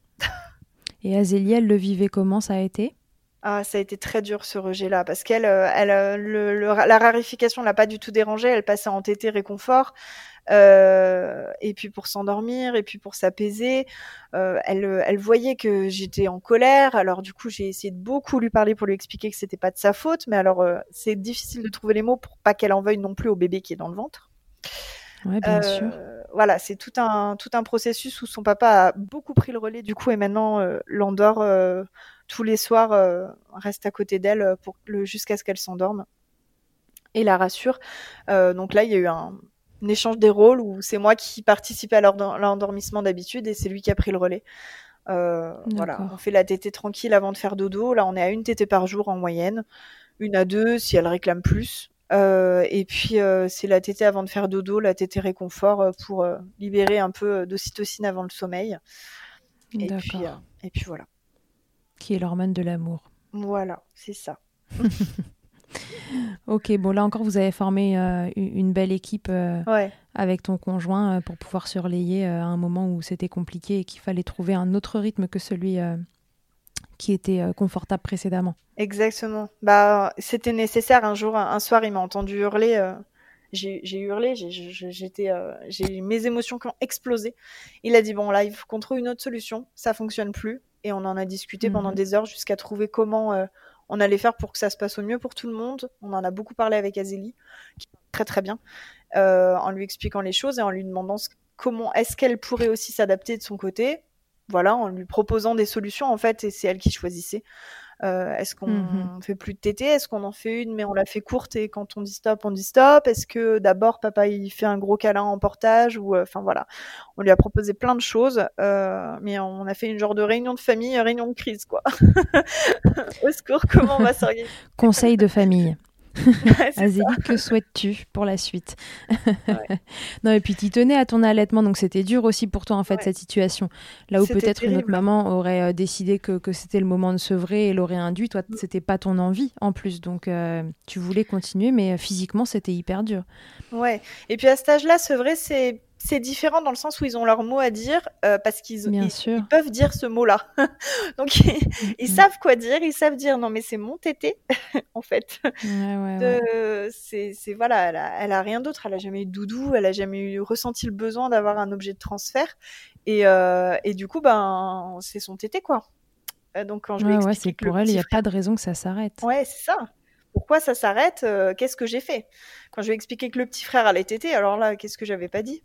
et Azélie, elle le vivait comment Ça a été? Ah, ça a été très dur ce rejet-là parce qu'elle, euh, elle, le, la rarification l'a pas du tout dérangée. Elle passait en tété réconfort. Euh, et puis pour s'endormir, et puis pour s'apaiser. Euh, elle, elle voyait que j'étais en colère, alors du coup j'ai essayé de beaucoup lui parler pour lui expliquer que c'était pas de sa faute, mais alors euh, c'est difficile de trouver les mots pour pas qu'elle en veuille non plus au bébé qui est dans le ventre. Ouais, bien sûr. Voilà, c'est tout un tout un processus où son papa a beaucoup pris le relais du coup et maintenant l'endort tous les soirs, reste à côté d'elle pour jusqu'à ce qu'elle s'endorme et la rassure. donc là, il y a eu un, un échange des rôles où c'est moi qui participais à l'endormissement d'habitude et c'est lui qui a pris le relais. Euh, voilà, on fait la tétée tranquille avant de faire dodo. Là, on est à une tétée par jour en moyenne, une à deux si elle réclame plus. Euh, et puis euh, c'est la tétée avant de faire dodo, la tétée réconfort pour libérer un peu d'ocytocine avant le sommeil. Et puis, et puis voilà. Qui est l'hormone de l'amour. Voilà, c'est ça. ok, bon là encore, vous avez formé euh, une belle équipe euh, avec ton conjoint euh, pour pouvoir se relayer à un moment où c'était compliqué et qu'il fallait trouver un autre rythme que celui qui était confortable précédemment. Exactement. Bah, c'était nécessaire. Un jour, un, soir, il m'a entendu hurler. j'ai hurlé, j'étais, j'ai mes émotions qui ont explosé. Il a dit bon là, il faut qu'on trouve une autre solution. Ça fonctionne plus. Et on en a discuté pendant mhm. des heures jusqu'à trouver comment on allait faire pour que ça se passe au mieux pour tout le monde. On en a beaucoup parlé avec Azélie, qui très très bien, euh, en lui expliquant les choses et en lui demandant comment est-ce qu'elle pourrait aussi s'adapter de son côté. Voilà, en lui proposant des solutions en fait, et c'est elle qui choisissait. Euh, est-ce qu'on mmh fait plus de TT Est-ce qu'on en fait une mais on la fait courte et quand on dit stop, on dit stop? Est-ce que d'abord papa il fait un gros câlin en portage ou euh, enfin voilà, on lui a proposé plein de choses, euh, mais on a fait une genre de réunion de famille, réunion de crise quoi. Au secours, comment on va s'organiser? Conseil de famille. Azélie, que souhaites-tu pour la suite? Non, et puis tu tenais à ton allaitement, donc c'était dur aussi pour toi en fait cette situation. Là où peut-être une autre maman aurait euh, décidé que, que c'était le moment de sevrer et l'aurait induit, toi mm. c'était pas ton envie en plus, donc euh, tu voulais continuer, mais euh, physiquement c'était hyper dur. Ouais, et puis à cet âge-là, sevrer c'est c'est différent dans le sens où ils ont leur mot à dire euh, parce qu'ils ils, peuvent dire ce mot-là. Donc ils, mm. savent quoi dire, ils savent dire non mais c'est mon tété en fait. c'est voilà, elle a, rien d'autre, elle a jamais eu de doudou, elle a jamais eu ressenti le besoin d'avoir un objet de transfert et, euh, et du coup ben c'est son tété quoi. Euh, donc quand je lui ouais, c'est pour elle, il n'y a pas de raison que ça s'arrête. Ouais, c'est ça. Pourquoi ça s'arrête Qu'est-ce que j'ai fait? Quand je lui ai expliqué que le petit frère allait téter, alors là, qu'est-ce que j'avais pas dit?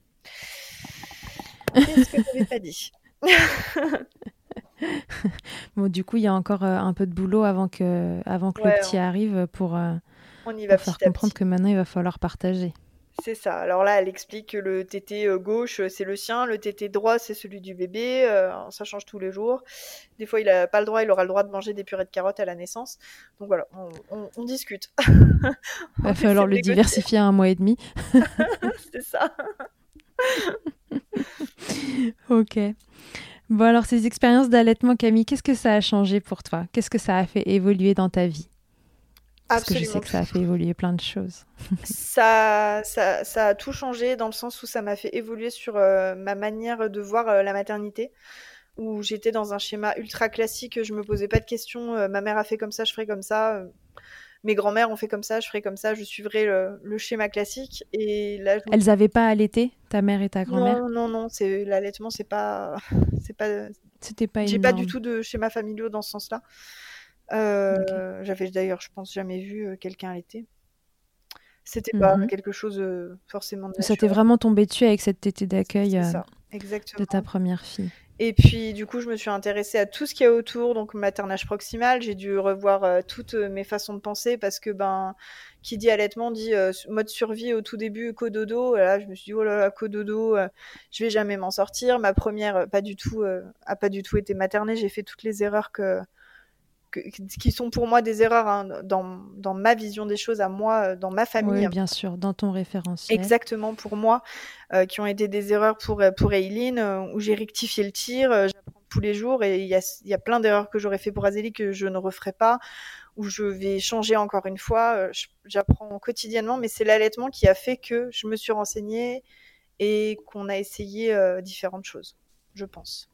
Qu'est-ce que j'avais pas dit Bon, du coup, il y a encore euh, un peu de boulot avant que, avant que Ouais, le petit arrive pour, euh, On y va pour faire comprendre que maintenant, il va falloir partager. C'est ça. Alors là, elle explique que le tété euh, gauche, c'est le sien, le tété droit, c'est celui du bébé. euh, ça change tous les jours. Des fois, il a pas le droit, il aura le droit de manger des purées de carottes à la naissance. Donc voilà, on, on- on discute. Il va falloir le négocier. diversifier à un mois et demi. C'est ça. Ok. Bon, alors, ces expériences d'allaitement, Camille, qu'est-ce que ça a changé pour toi? Qu'est-ce que ça a fait évoluer dans ta vie? Parce que je sais que ça a fait évoluer plein de choses. Ça, ça, ça a tout changé dans le sens où ça m'a fait évoluer sur euh, ma manière de voir euh, la maternité. Où j'étais dans un schéma ultra classique, je me posais pas de questions. euh, ma mère a fait comme ça, je ferai comme ça. Mes grands-mères ont fait comme ça, je ferai comme ça. Je suivrai le, le schéma classique. Et là, je me Elles n'avaient pas allaité, ta mère et ta grand-mère? Non, non, non, c'est l'allaitement, c'est pas, c'est pas, C'était pas j'ai pas du tout de schéma familiaux dans ce sens-là. Euh, J'avais d'ailleurs, je pense, jamais vu euh, quelqu'un allaiter. C'était pas Mhm. quelque chose euh, forcément de Ça t'est vraiment tombé dessus avec cette tétée d'accueil euh, de ta première fille. Et puis, du coup, je me suis intéressée à tout ce qu'il y a autour, donc maternage proximal. J'ai dû revoir euh, toutes euh, mes façons de penser parce que, ben, qui dit allaitement dit euh, mode survie au tout début, cododo. Là, je me suis dit, oh là là, cododo, euh, je vais jamais m'en sortir. Ma première, pas du tout, a pas du tout été maternée. J'ai fait toutes les erreurs que, que- qui sont pour moi des erreurs hein, dans, dans ma vision des choses, à moi, euh, dans ma famille. Oui, bien sûr, dans ton référentiel. Exactement pour moi, euh, qui ont été des erreurs pour, euh, pour Eileen, euh, où j'ai rectifié le tir, euh, j'apprends tous les jours, et il y a, y a plein d'erreurs que j'aurais fait pour Azélie que je ne referai pas, où je vais changer encore une fois, j'apprends quotidiennement, mais c'est l'allaitement qui a fait que je me suis renseignée et qu'on a essayé différentes choses, je pense.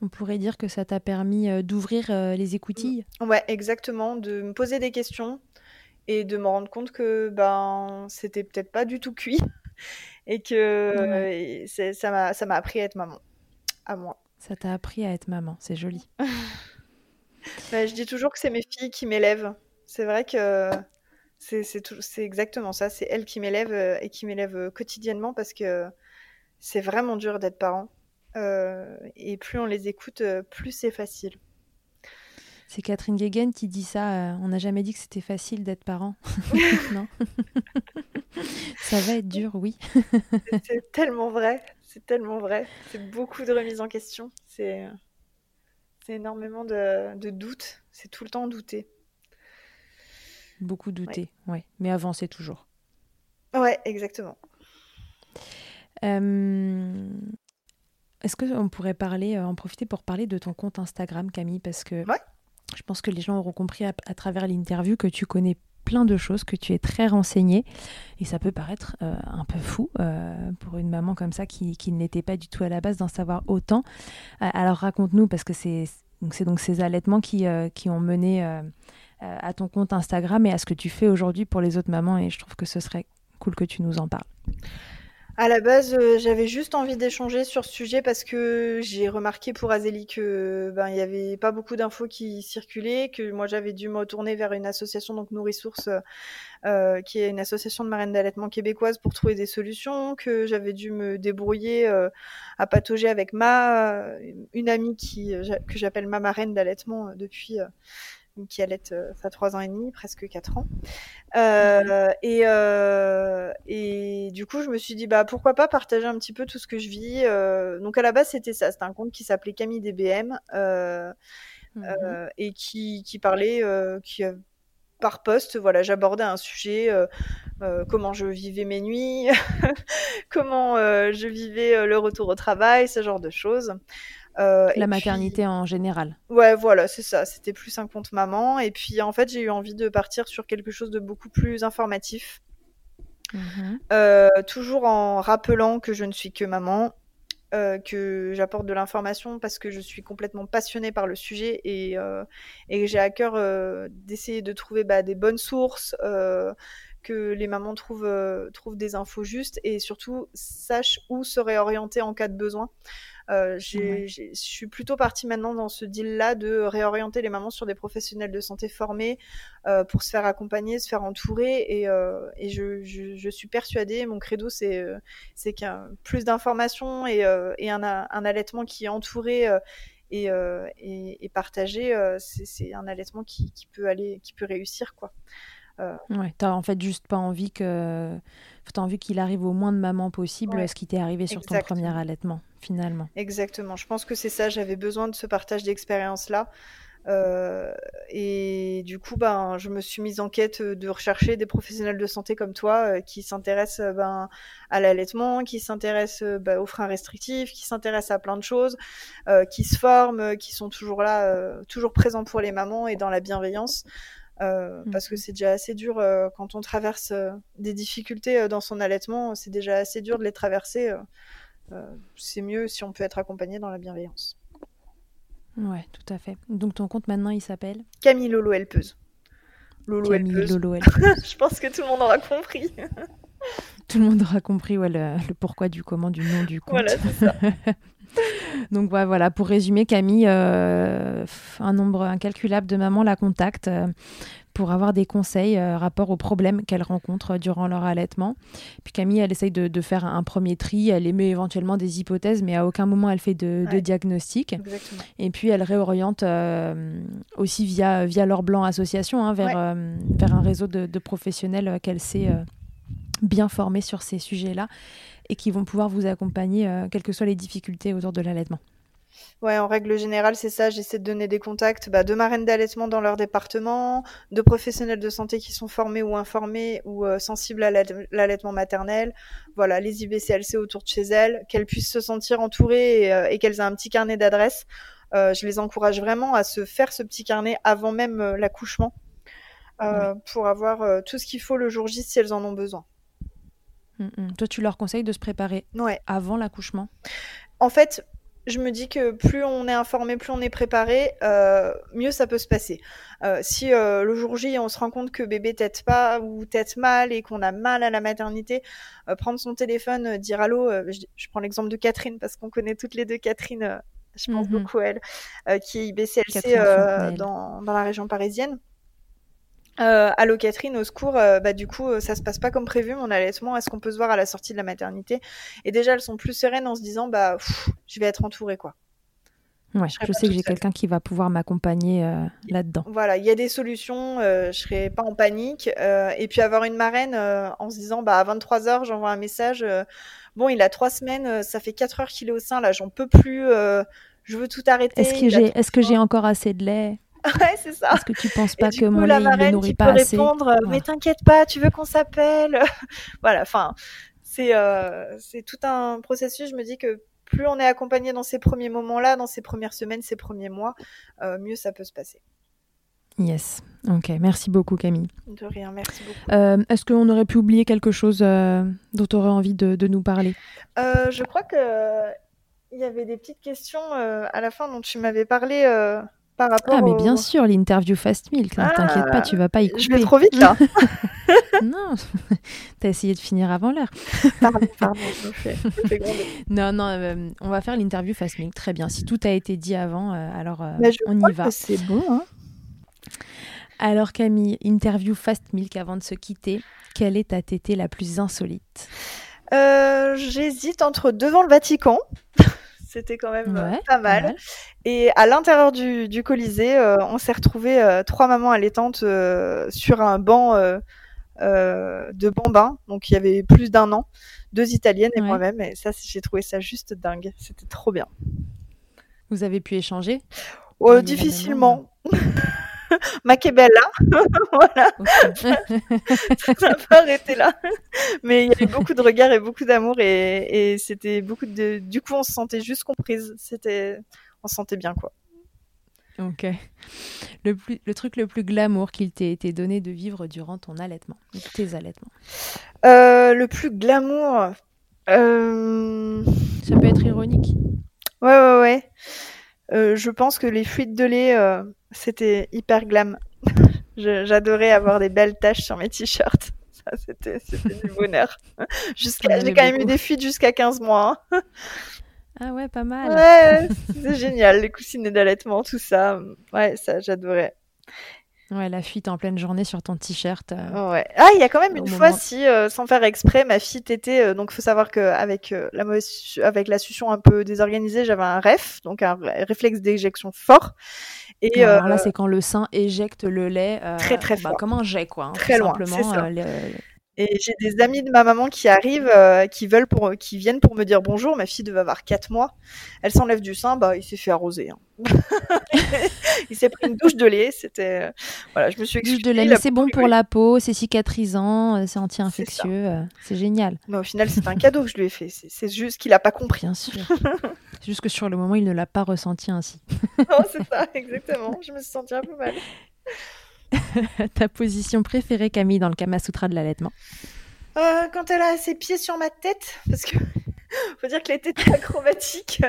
On pourrait dire que ça t'a permis euh, d'ouvrir euh, les écoutilles. Ouais, exactement, de me poser des questions et de me rendre compte que ben c'était peut-être pas du tout cuit et que Ouais. et c'est- ça m'a ça m'a appris à être maman à moi. Ça t'a appris à être maman, c'est joli. Bah, je dis toujours que c'est mes filles qui m'élèvent. C'est vrai que c'est exactement ça, c'est elles qui m'élèvent euh, et qui m'élèvent quotidiennement parce que c'est vraiment dur d'être parent. Euh, et plus on les écoute, euh, plus c'est facile. C'est Catherine Guéguen qui dit ça. euh, on n'a jamais dit que c'était facile d'être parent. non Ça va être dur, oui. C'est- tellement vrai, c'est tellement vrai. C'est beaucoup de remises en question. C'est énormément de, de doutes. C'est tout le temps douter. Beaucoup douter, ouais. Mais avancer toujours. Ouais, exactement. Euh, Est-ce qu'on pourrait parler, euh, en profiter pour parler de ton compte Instagram, Camille? Parce que Ouais. je pense que les gens auront compris à, à travers l'interview que tu connais plein de choses, que tu es très renseignée. Et ça peut paraître euh, un peu fou euh, pour une maman comme ça qui, qui n'était pas du tout à la base d'en savoir autant. Alors raconte-nous, parce que c'est donc, donc ces allaitements qui, qui ont mené à ton compte Instagram et à ce que tu fais aujourd'hui pour les autres mamans. Et je trouve que ce serait cool que tu nous en parles. À la base, euh, j'avais juste envie d'échanger sur ce sujet parce que j'ai remarqué pour Azélie que ben il y avait pas beaucoup d'infos qui circulaient, que moi j'avais dû me retourner vers une association donc Nourrissource euh, qui est une association de marraines d'allaitement québécoise pour trouver des solutions, que j'avais dû me débrouiller euh, à patauger avec ma une amie qui euh, que j'appelle ma marraine d'allaitement euh, depuis euh, qui allait euh, ça trois ans et demi, presque quatre ans. Euh, et, euh, et du coup, je me suis dit, bah, pourquoi pas partager un petit peu tout ce que je vis. Euh, donc, à la base, c'était ça. C'était un compte qui s'appelait Camille DBM euh, euh, et qui, qui parlait, euh, qui, euh, par poste, voilà, j'abordais un sujet, euh, euh, comment je vivais mes nuits, comment euh, je vivais euh, le retour au travail, ce genre de choses. Euh, La puis- maternité en général. Ouais, voilà, c'est ça. C'était plus un compte maman. Et puis, en fait, j'ai eu envie de partir sur quelque chose de beaucoup plus informatif. Mhm. Euh, toujours en rappelant que je ne suis que maman, euh, que j'apporte de l'information parce que je suis complètement passionnée par le sujet et, et que j'ai à cœur d'essayer de trouver bah, des bonnes sources, que les mamans trouvent, trouvent des infos justes et surtout sachent où se réorienter en cas de besoin. Euh, je suis plutôt partie maintenant dans ce deal-là de réorienter les mamans sur des professionnels de santé formés euh, pour se faire accompagner, se faire entourer. Et, euh, et je, je, je, suis persuadée, mon credo, c'est c'est qu'un plus d'informations et, et un, un, allaitement qui est entouré. Et, et, et, partagé, c'est un allaitement qui, qui, peut aller, qui peut réussir, quoi. Euh... Ouais, t'as en fait juste pas envie que, t'as envie qu'il arrive au moins de mamans possible ce qui t'est arrivé sur ton premier allaitement, finalement. Exactement. Je pense que c'est ça. J'avais besoin de ce partage d'expérience là. Euh, et du coup, ben, je me suis mise en quête de rechercher des professionnels de santé comme toi euh, qui s'intéressent euh, ben, à l'allaitement, qui s'intéressent ben, aux freins restrictifs, qui s'intéressent à plein de choses, qui se forment, qui sont toujours là, toujours présents pour les mamans et dans la bienveillance. Euh, mmh. parce que c'est déjà assez dur euh, quand on traverse euh, des difficultés dans son allaitement, c'est déjà assez dur de les traverser. c'est mieux si on peut être accompagné dans la bienveillance. Ouais, tout à fait. Donc ton compte maintenant, il s'appelle Camille Lolo Helpeuse. Lolo Camille Lolo Helpeuse. Je pense que tout le monde aura compris. tout le monde aura compris ouais, le, le, pourquoi du comment du nom du compte. Voilà, c'est ça. Donc voilà, pour résumer, Camille, euh, un nombre incalculable de mamans la contactent euh, pour avoir des conseils euh, rapport aux problèmes qu'elles rencontrent durant leur allaitement. Puis Camille, elle essaye de, faire un, premier tri, elle émet éventuellement des hypothèses, mais à aucun moment elle fait de, diagnostic. Et puis elle réoriente aussi via, via leur blanc association hein, vers, vers un réseau de, de professionnels qu'elle sait bien formés sur ces sujets-là et qui vont pouvoir vous accompagner, euh, quelles que soient les difficultés autour de l'allaitement. Ouais, en règle générale, c'est ça. J'essaie de donner des contacts bah, de marraines d'allaitement dans leur département, de professionnels de santé qui sont formés ou informés ou euh, sensibles à l'allaitement maternel. Voilà, les IBCLC autour de chez elles, qu'elles puissent se sentir entourées et, euh, qu'elles aient un petit carnet d'adresses. je les encourage vraiment à se faire ce petit carnet avant même l'accouchement pour avoir tout ce qu'il faut le jour J si elles en ont besoin. Mm, mm. Toi, tu leur conseilles de se préparer avant l'accouchement? En fait, je me dis que plus on est informé, plus on est préparé, euh, mieux ça peut se passer. Euh, si euh, le jour J, on se rend compte que bébé tète pas ou tète mal et qu'on a mal à la maternité, prendre son téléphone, dire allô, je, prends l'exemple de Catherine parce qu'on connaît toutes les deux Catherine, je pense mhm. beaucoup à elle, qui est IBCLC dans, dans la région parisienne. Euh, Allô Catherine, au secours, euh, bah, du coup, euh, ça se passe pas comme prévu, mon allaitement. Est-ce qu'on peut se voir à la sortie de la maternité? Et déjà, elles sont plus sereines en se disant, bah, je vais être entourée, quoi. Ouais, je, sais que j'ai quelqu'un qui va pouvoir m'accompagner euh, là-dedans. Voilà, il y a des solutions, je serai pas en panique. et puis avoir une marraine en se disant, bah, à 23h, j'envoie un message. bon, il a trois semaines, ça fait 4 heures qu'il est au sein, là, j'en peux plus, je veux tout arrêter. Est-ce que j'ai est-ce que j'ai encore assez de lait? Ouais, c'est ça. Est-ce que tu penses pas que mon lait, ne nourrit pas assez répondre, euh, mais t'inquiète pas, tu veux qu'on s'appelle Voilà, enfin, c'est euh, c'est tout un processus. Je me dis que plus on est accompagné dans ces premiers moments-là, dans ces premières semaines, ces premiers mois, euh, mieux ça peut se passer. Yes. Ok, merci beaucoup Camille. De rien, merci beaucoup. Est-ce qu'on aurait pu oublier quelque chose dont tu aurais envie de, de nous parler? Je crois que il y avait des petites questions à la fin dont tu m'avais parlé ah, mais bien sûr, l'interview Fast Milk. T'inquiète pas, tu vas pas y couper. Je vais trop vite là. non, t'as essayé de finir avant l'heure. pardon, pardon, je fais, Non, non, euh, on va faire l'interview Fast Milk. Très bien. Si tout a été dit avant, euh, alors euh, bah, on y va. C'est bon. Hein alors Camille, interview Fast Milk avant de se quitter. Quelle est ta tétée la plus insolite? J'hésite entre devant le Vatican. C'était quand même euh, pas mal. Et à l'intérieur du, du Colisée, euh, on s'est retrouvé euh, trois mamans allaitantes sur un banc de bambins. Donc il y avait plus d'un an, deux italiennes et moi-même. Et ça, j'ai trouvé ça juste dingue. C'était trop bien. Vous avez pu échanger? Oh, Difficilement. Mac est belle là. voilà. ça n'a pas arrêté là. Mais il y avait beaucoup de regards et beaucoup d'amour et, c'était beaucoup de. Du coup, on se sentait juste comprise. C'était, on se sentait bien quoi. Ok. Le, plus, le truc le plus glamour qu'il t'ait été donné de vivre durant ton allaitement, tes allaitements? Euh, le plus glamour. Euh... Ça peut être ironique. Ouais, ouais, ouais. Euh, je pense que les fuites de lait, c'était hyper glam. J'adorais avoir des belles taches sur mes t-shirts. c'était du bonheur. J'ai quand même eu des fuites jusqu'à 15 mois. Hein. Ah ouais, pas mal. Ouais, c'est génial, les coussinets d'allaitement, tout ça. Ouais, ça, j'adorais. Ouais, la fuite en pleine journée sur ton t-shirt. Euh, ouais. Ah, il y a quand même une fois, si, euh, sans faire exprès, ma fille était. Euh, donc, faut savoir qu'avec la mauvaise, avec la succion un peu désorganisée, j'avais un REF, donc un réflexe d'éjection fort. Et alors là, c'est quand le sein éjecte le lait. très très bah, fort. comme un jet, quoi. Hein, très loin. Simplement, ça. Et j'ai des amis de ma maman qui arrivent, euh, qui veulent pour, qui viennent pour me dire bonjour. Ma fille devait avoir 4 mois. Elle s'enlève du sein, bah il s'est fait arroser. Hein. il s'est pris une douche de lait. C'était, euh, voilà, je me suis Douche de lait, c'est bon pour la peau, c'est cicatrisant, euh, c'est anti-infectieux, c'est génial. Mais au final, c'est un cadeau que je lui ai fait. C'est juste qu'il a pas compris. Bien sûr. c'est juste que sur le moment, il ne l'a pas ressenti ainsi. non, c'est ça, exactement. Je me suis sentie un peu mal. ta position préférée, Camille, dans le Kama Sutra de l'allaitement euh, Quand elle a ses pieds sur ma tête, parce que faut dire que les tétés acrobatiques,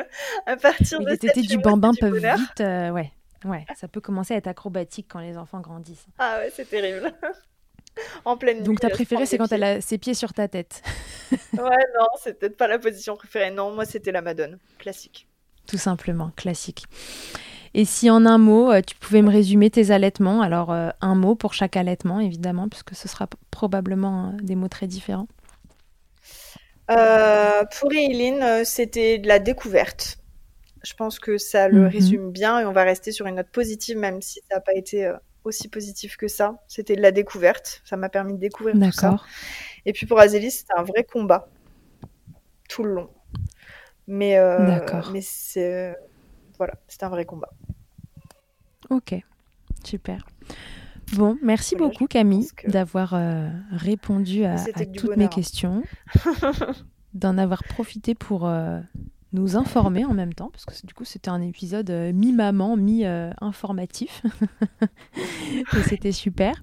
à partir de les tétés du bambin peuvent vite, euh, ouais, ouais, ça peut commencer à être acrobatique quand les enfants grandissent. Ah ouais, c'est terrible. en pleine Donc ta préférée, c'est quand elle a ses pieds sur ta tête. ouais, non, c'est peut-être pas la position préférée. Non, moi, c'était la Madone, classique. Tout simplement, classique. Et si en un mot, euh, tu pouvais me résumer tes allaitements, alors euh, un mot pour chaque allaitement, évidemment, puisque ce sera probablement euh, des mots très différents. pour Eileen, c'était de la découverte. Je pense que ça le mhm. résume bien et on va rester sur une note positive, même si ça n'a pas été aussi positif que ça. C'était de la découverte. Ça m'a permis de découvrir tout ça. Et puis pour Azélie, c'était un vrai combat tout le long. Mais, mais c'est voilà, c'est un vrai combat. Ok, super. Bon, merci beaucoup Camille d'avoir euh, répondu à, toutes mes questions, d'en avoir profité pour euh, nous informer en même temps, parce que du coup c'était un épisode euh, mi-maman, mi-informatif. Et c'était super.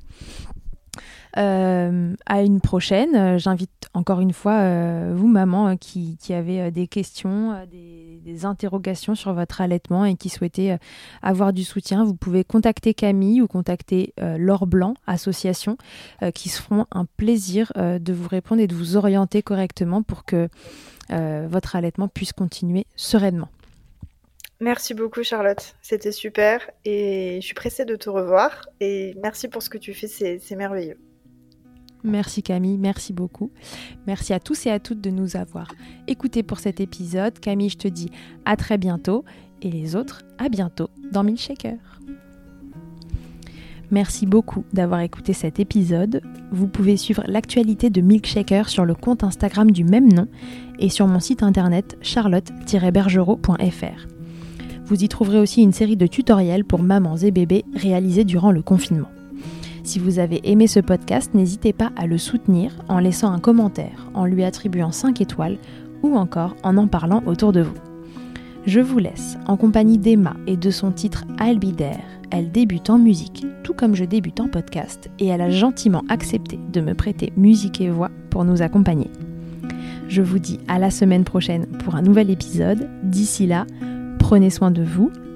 Euh, à une prochaine. Euh, j'invite encore une fois euh, vous, maman, qui, avez des questions, des, interrogations sur votre allaitement et qui souhaitez avoir du soutien. Vous pouvez contacter Camille ou contacter Laure Blanc, association, qui se feront un plaisir de vous répondre et de vous orienter correctement pour que votre allaitement puisse continuer sereinement. Merci beaucoup Charlotte, c'était super et je suis pressée de te revoir et merci pour ce que tu fais, c'est merveilleux. Merci Camille, merci beaucoup. Merci à tous et à toutes de nous avoir écoutés pour cet épisode. Camille, je te dis à très bientôt et les autres à bientôt dans Milkshaker. Merci beaucoup d'avoir écouté cet épisode. Vous pouvez suivre l'actualité de Milkshaker sur le compte Instagram du même nom et sur mon site internet charlotte-bergerot.fr. Vous y trouverez aussi une série de tutoriels pour mamans et bébés réalisés durant le confinement. Si vous avez aimé ce podcast, n'hésitez pas à le soutenir en laissant un commentaire, en lui attribuant 5 étoiles ou encore en en parlant autour de vous. Je vous laisse en compagnie d'Emma et de son titre I'll. Elle débute en musique, tout comme je débute en podcast, et elle a gentiment accepté de me prêter musique et voix pour nous accompagner. Je vous dis à la semaine prochaine pour un nouvel épisode. D'ici là, prenez soin de vous,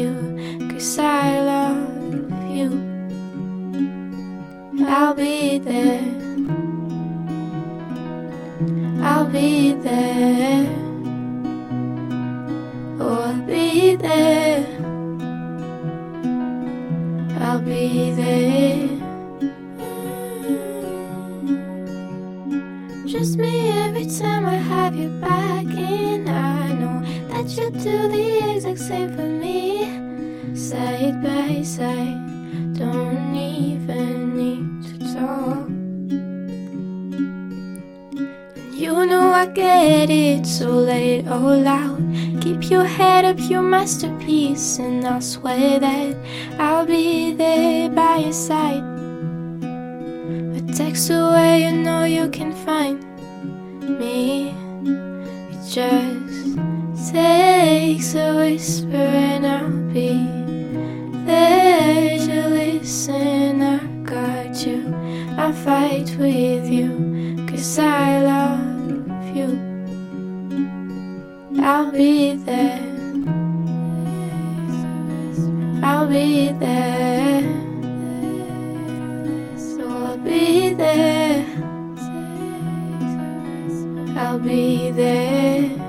you, cause I love you. I'll be there. I'll be there. Oh, I'll be there. I'll be there. Just me every time I have you back, and I know that you do the exact same for me. Side by side, don't even need to talk. You know I get it, so let it all out. Keep your head up, your masterpiece, and I'll swear that I'll be there by your side. A text away, you know you can find me. It just takes a whisper, and I'll be there to listen. I got you, I'll fight with you, cause I love you. I'll be there. I'll be there. So I'll be there. I'll be there.